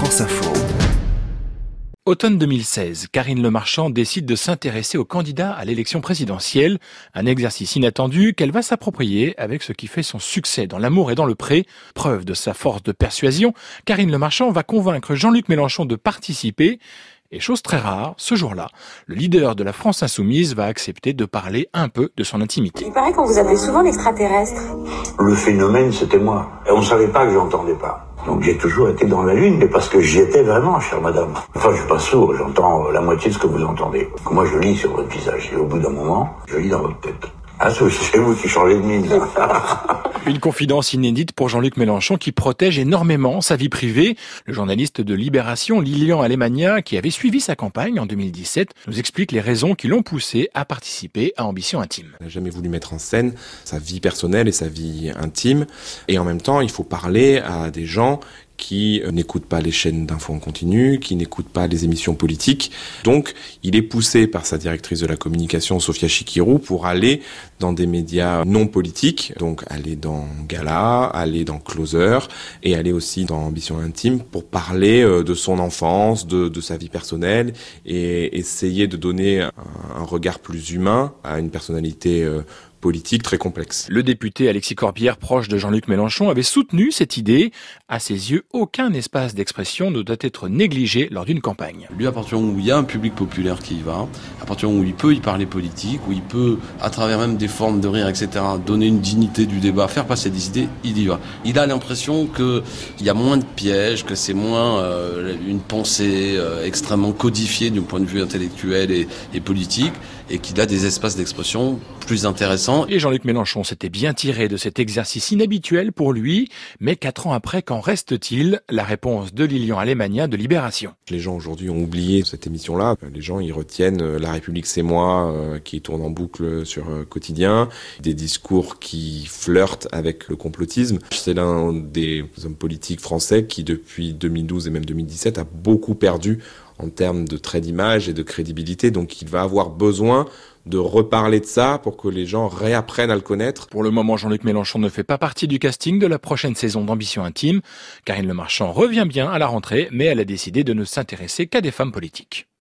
France Info. Automne 2016, Karine Le Marchand décide de s'intéresser aux candidats à l'élection présidentielle, un exercice inattendu qu'elle va s'approprier avec ce qui fait son succès dans l'amour et dans le pré. Preuve de sa force de persuasion, Karine Le Marchand va convaincre Jean-Luc Mélenchon de participer et chose très rare, ce jour-là, le leader de la France insoumise va accepter de parler un peu de son intimité. Il paraît qu'on vous appelait souvent l'extraterrestre. Le phénomène, c'était moi. Et on ne savait pas que j'entendais pas. Donc j'ai toujours été dans la lune, mais parce que j'y étais vraiment, chère madame. Enfin, je suis pas sourd, j'entends la moitié de ce que vous entendez. Moi, je lis sur votre visage, et au bout d'un moment, je lis dans votre tête. Ah, c'est vous qui changez de mine, Une confidence inédite pour Jean-Luc Mélenchon qui protège énormément sa vie privée. Le journaliste de Libération, Lilian Alemania, qui avait suivi sa campagne en 2017, nous explique les raisons qui l'ont poussé à participer à Ambition Intime. Il n'a jamais voulu mettre en scène sa vie personnelle et sa vie intime. Et en même temps, il faut parler à des gens qui euh, n'écoutent pas les chaînes d'infos en continu, qui n'écoutent pas les émissions politiques. Donc, il est poussé par sa directrice de la communication, Sofia Chikirou, pour aller dans des médias non politiques, donc aller dans Gala, aller dans Closer, et aller aussi dans Ambition Intime pour parler euh, de son enfance, de, sa vie personnelle, et essayer de donner un, un regard plus humain à une personnalité euh, politique très complexe. Le député Alexis Corbière, proche de Jean-Luc Mélenchon, avait soutenu cette idée. À ses yeux, aucun espace d'expression ne doit être négligé lors d'une campagne. Lui, à partir du moment où il y a un public populaire qui y va, à partir du moment où il peut y parler politique, où il peut, à travers même des formes de rire, etc., donner une dignité du débat, faire passer des idées, il y va. Il a l'impression qu'il y a moins de pièges, que c'est moins euh, une pensée euh, extrêmement codifiée du point de vue intellectuel et, et politique, et qu'il a des espaces d'expression plus intéressants. Et Jean-Luc Mélenchon s'était bien tiré de cet exercice inhabituel pour lui, mais quatre ans après, qu'en reste-t-il? La réponse de Lilian Alemania de Libération. Les gens aujourd'hui ont oublié cette émission-là. Les gens, ils retiennent euh, La République c'est moi, euh, qui tourne en boucle sur euh, quotidien, des discours qui flirtent avec le complotisme. C'est l'un des hommes politiques français qui, depuis 2012 et même 2017, a beaucoup perdu en termes de trait d'image et de crédibilité. Donc il va avoir besoin de reparler de ça pour que les gens réapprennent à le connaître. Pour le moment, Jean-Luc Mélenchon ne fait pas partie du casting de la prochaine saison d'Ambition Intime. Karine Le Marchand revient bien à la rentrée, mais elle a décidé de ne s'intéresser qu'à des femmes politiques.